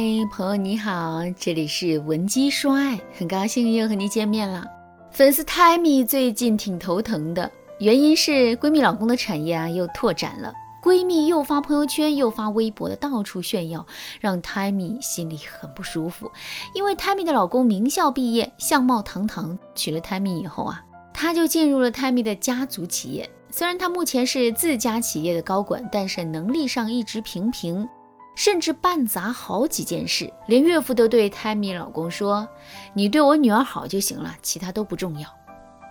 嗨，朋友你好，这里是文姬说爱，很高兴又和你见面了。粉丝 Tammy 最近挺头疼的，原因是闺蜜老公的产业啊又拓展了，闺蜜又发朋友圈又发微博的到处炫耀，让 Tammy 心里很不舒服。因为 Tammy 的老公名校毕业，相貌堂堂，娶了 Tammy 以后啊，他就进入了 Tammy 的家族企业。虽然他目前是自家企业的高管，但是能力上一直平平。甚至办砸好几件事，连岳父都对泰米老公说：“你对我女儿好就行了，其他都不重要。”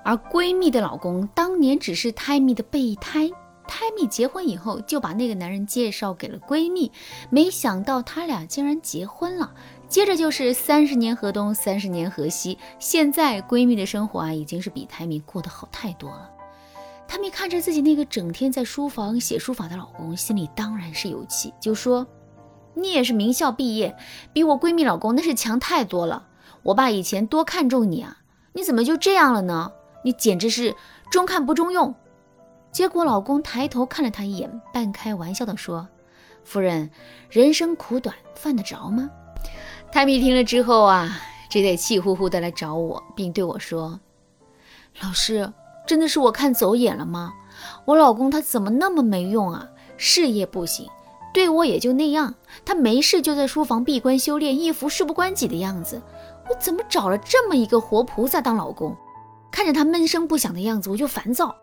而闺蜜的老公当年只是泰米的备胎，泰米结婚以后就把那个男人介绍给了闺蜜，没想到他俩竟然结婚了。接着就是三十年河东，三十年河西，现在闺蜜的生活啊，已经是比泰米过得好太多了。泰米看着自己那个整天在书房写书法的老公，心里当然是有气，就说。你也是名校毕业，比我闺蜜老公那是强太多了。我爸以前多看重你啊，你怎么就这样了呢？你简直是中看不中用。结果老公抬头看了她一眼，半开玩笑地说：“夫人，人生苦短，犯得着吗？”泰米听了之后啊，只得气呼呼的来找我，并对我说：“老师，真的是我看走眼了吗？我老公他怎么那么没用啊？事业不行。”对我也就那样，他没事就在书房闭关修炼，一副事不关己的样子。我怎么找了这么一个活菩萨当老公？看着他闷声不响的样子，我就烦躁。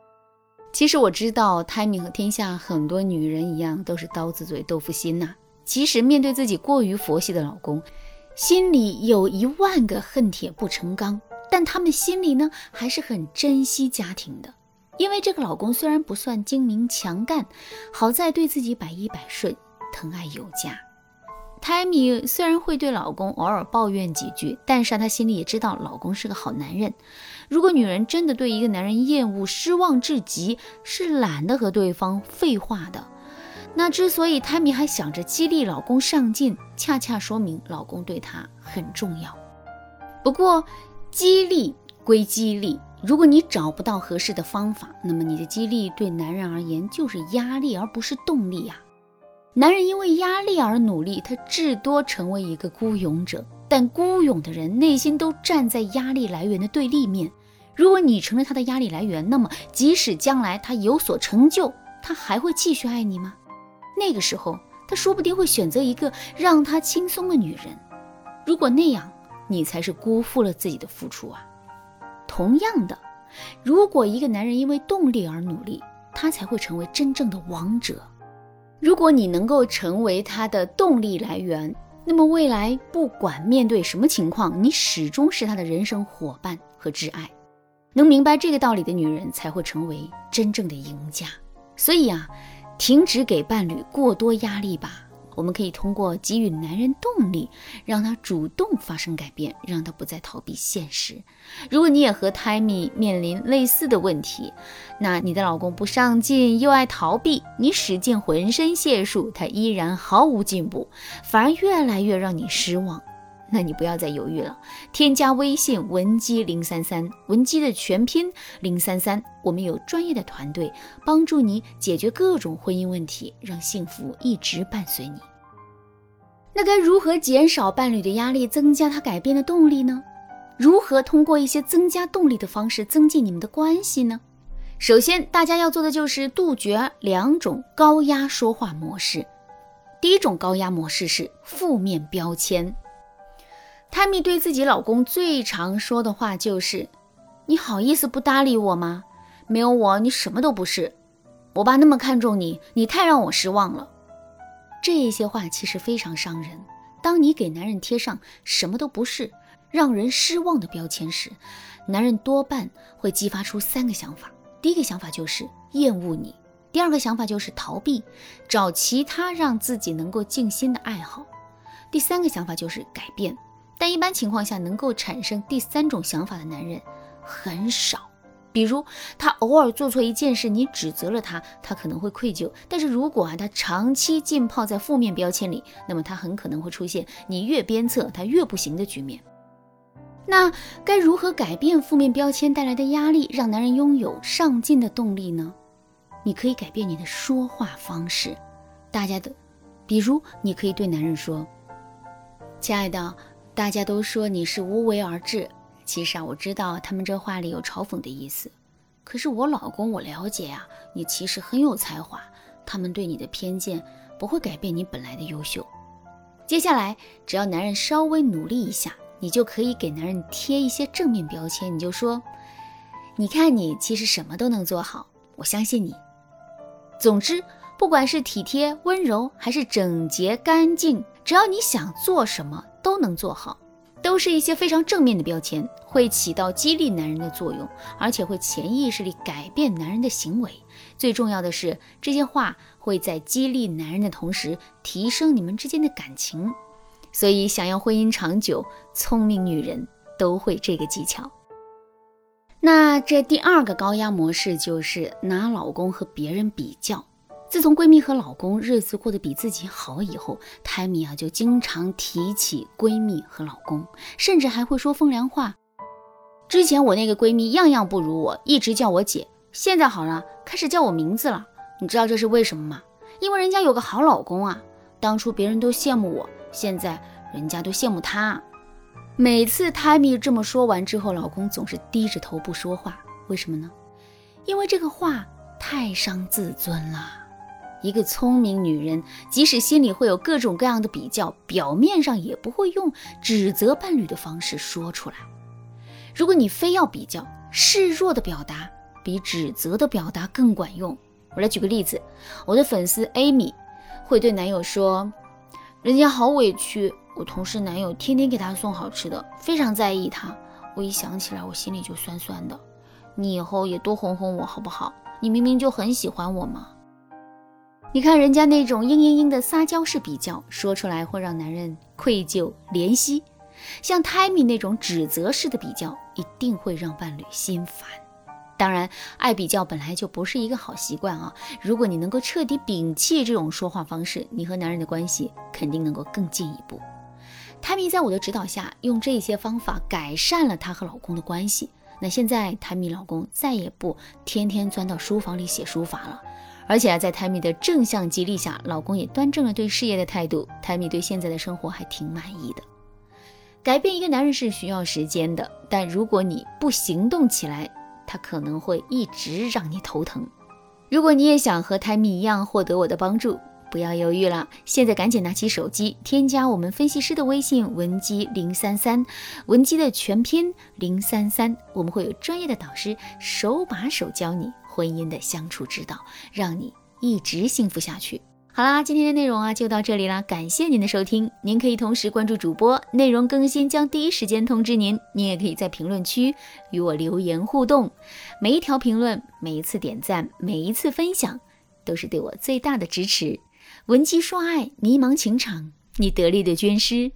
其实我知道，泰米和天下很多女人一样，都是刀子嘴豆腐心呐。即使面对自己过于佛系的老公，心里有一万个恨铁不成钢，但他们心里呢，还是很珍惜家庭的。因为这个老公虽然不算精明强干，好在对自己百依百顺，疼爱有加。泰米虽然会对老公偶尔抱怨几句，但是她心里也知道老公是个好男人。如果女人真的对一个男人厌恶、失望至极，是懒得和对方废话的。那之所以泰米还想着激励老公上进，恰恰说明老公对她很重要。不过，激励归激励。如果你找不到合适的方法，那么你的激励对男人而言就是压力，而不是动力呀。男人因为压力而努力，他至多成为一个孤勇者。但孤勇的人内心都站在压力来源的对立面。如果你成了他的压力来源，那么即使将来他有所成就，他还会继续爱你吗？那个时候，他说不定会选择一个让他轻松的女人。如果那样，你才是辜负了自己的付出啊。同样的，如果一个男人因为动力而努力，他才会成为真正的王者。如果你能够成为他的动力来源，那么未来不管面对什么情况，你始终是他的人生伙伴和挚爱。能明白这个道理的女人，才会成为真正的赢家。所以啊，停止给伴侣过多压力吧。我们可以通过给予男人动力，让他主动发生改变，让他不再逃避现实。如果你也和 Timmy 面临类似的问题，那你的老公不上进又爱逃避，你使尽浑身解数，他依然毫无进步，反而越来越让你失望。那你不要再犹豫了，添加微信文姬零三三，文姬的全拼零三三，我们有专业的团队帮助你解决各种婚姻问题，让幸福一直伴随你。那该如何减少伴侣的压力，增加他改变的动力呢？如何通过一些增加动力的方式增进你们的关系呢？首先，大家要做的就是杜绝两种高压说话模式。第一种高压模式是负面标签。泰米对自己老公最常说的话就是：“你好意思不搭理我吗？没有我，你什么都不是。我爸那么看重你，你太让我失望了。”这些话其实非常伤人。当你给男人贴上“什么都不是”、让人失望的标签时，男人多半会激发出三个想法：第一个想法就是厌恶你；第二个想法就是逃避，找其他让自己能够静心的爱好；第三个想法就是改变。但一般情况下，能够产生第三种想法的男人很少。比如，他偶尔做错一件事，你指责了他，他可能会愧疚；但是如果啊，他长期浸泡在负面标签里，那么他很可能会出现你越鞭策他越不行的局面。那该如何改变负面标签带来的压力，让男人拥有上进的动力呢？你可以改变你的说话方式。大家的，比如你可以对男人说。亲爱的，大家都说你是无为而治，其实啊，我知道他们这话里有嘲讽的意思。可是我老公，我了解啊，你其实很有才华。他们对你的偏见不会改变你本来的优秀。接下来，只要男人稍微努力一下，你就可以给男人贴一些正面标签。你就说：“你看，你其实什么都能做好，我相信你。”总之，不管是体贴、温柔，还是整洁、干净，只要你想做什么，都能做好。都是一些非常正面的标签，会起到激励男人的作用，而且会潜意识里改变男人的行为。最重要的是，这些话会在激励男人的同时，提升你们之间的感情。所以，想要婚姻长久，聪明女人都会这个技巧。那这第二个高压模式就是拿老公和别人比较。自从闺蜜和老公日子过得比自己好以后，泰米啊就经常提起闺蜜和老公，甚至还会说风凉话。之前我那个闺蜜样样不如我，一直叫我姐，现在好了，开始叫我名字了。你知道这是为什么吗？因为人家有个好老公啊。当初别人都羡慕我，现在人家都羡慕她。每次泰米这么说完之后，老公总是低着头不说话。为什么呢？因为这个话太伤自尊了。一个聪明女人，即使心里会有各种各样的比较，表面上也不会用指责伴侣的方式说出来。如果你非要比较，示弱的表达比指责的表达更管用。我来举个例子，我的粉丝 Amy 会对男友说：“人家好委屈，我同事男友天天给她送好吃的，非常在意她。我一想起来，我心里就酸酸的。你以后也多哄哄我好不好？你明明就很喜欢我嘛。”你看人家那种嘤嘤嘤的撒娇式比较，说出来会让男人愧疚怜惜；像 Tammy 那种指责式的比较，一定会让伴侣心烦。当然，爱比较本来就不是一个好习惯啊。如果你能够彻底摒弃这种说话方式，你和男人的关系肯定能够更进一步。Tammy 在我的指导下，用这些方法改善了她和老公的关系。那现在泰米老公再也不天天钻到书房里写书法了。而且啊，在泰米的正向激励下，老公也端正了对事业的态度。泰米对现在的生活还挺满意的。改变一个男人是需要时间的，但如果你不行动起来，他可能会一直让你头疼。如果你也想和泰米一样获得我的帮助，不要犹豫了，现在赶紧拿起手机，添加我们分析师的微信文姬零三三，文姬的全拼零三三，我们会有专业的导师手把手教你。婚姻的相处之道，让你一直幸福下去。好啦，今天的内容啊就到这里啦，感谢您的收听。您可以同时关注主播，内容更新将第一时间通知您。您也可以在评论区与我留言互动，每一条评论、每一次点赞、每一次分享，都是对我最大的支持。闻鸡说爱，迷茫情场，你得力的军师。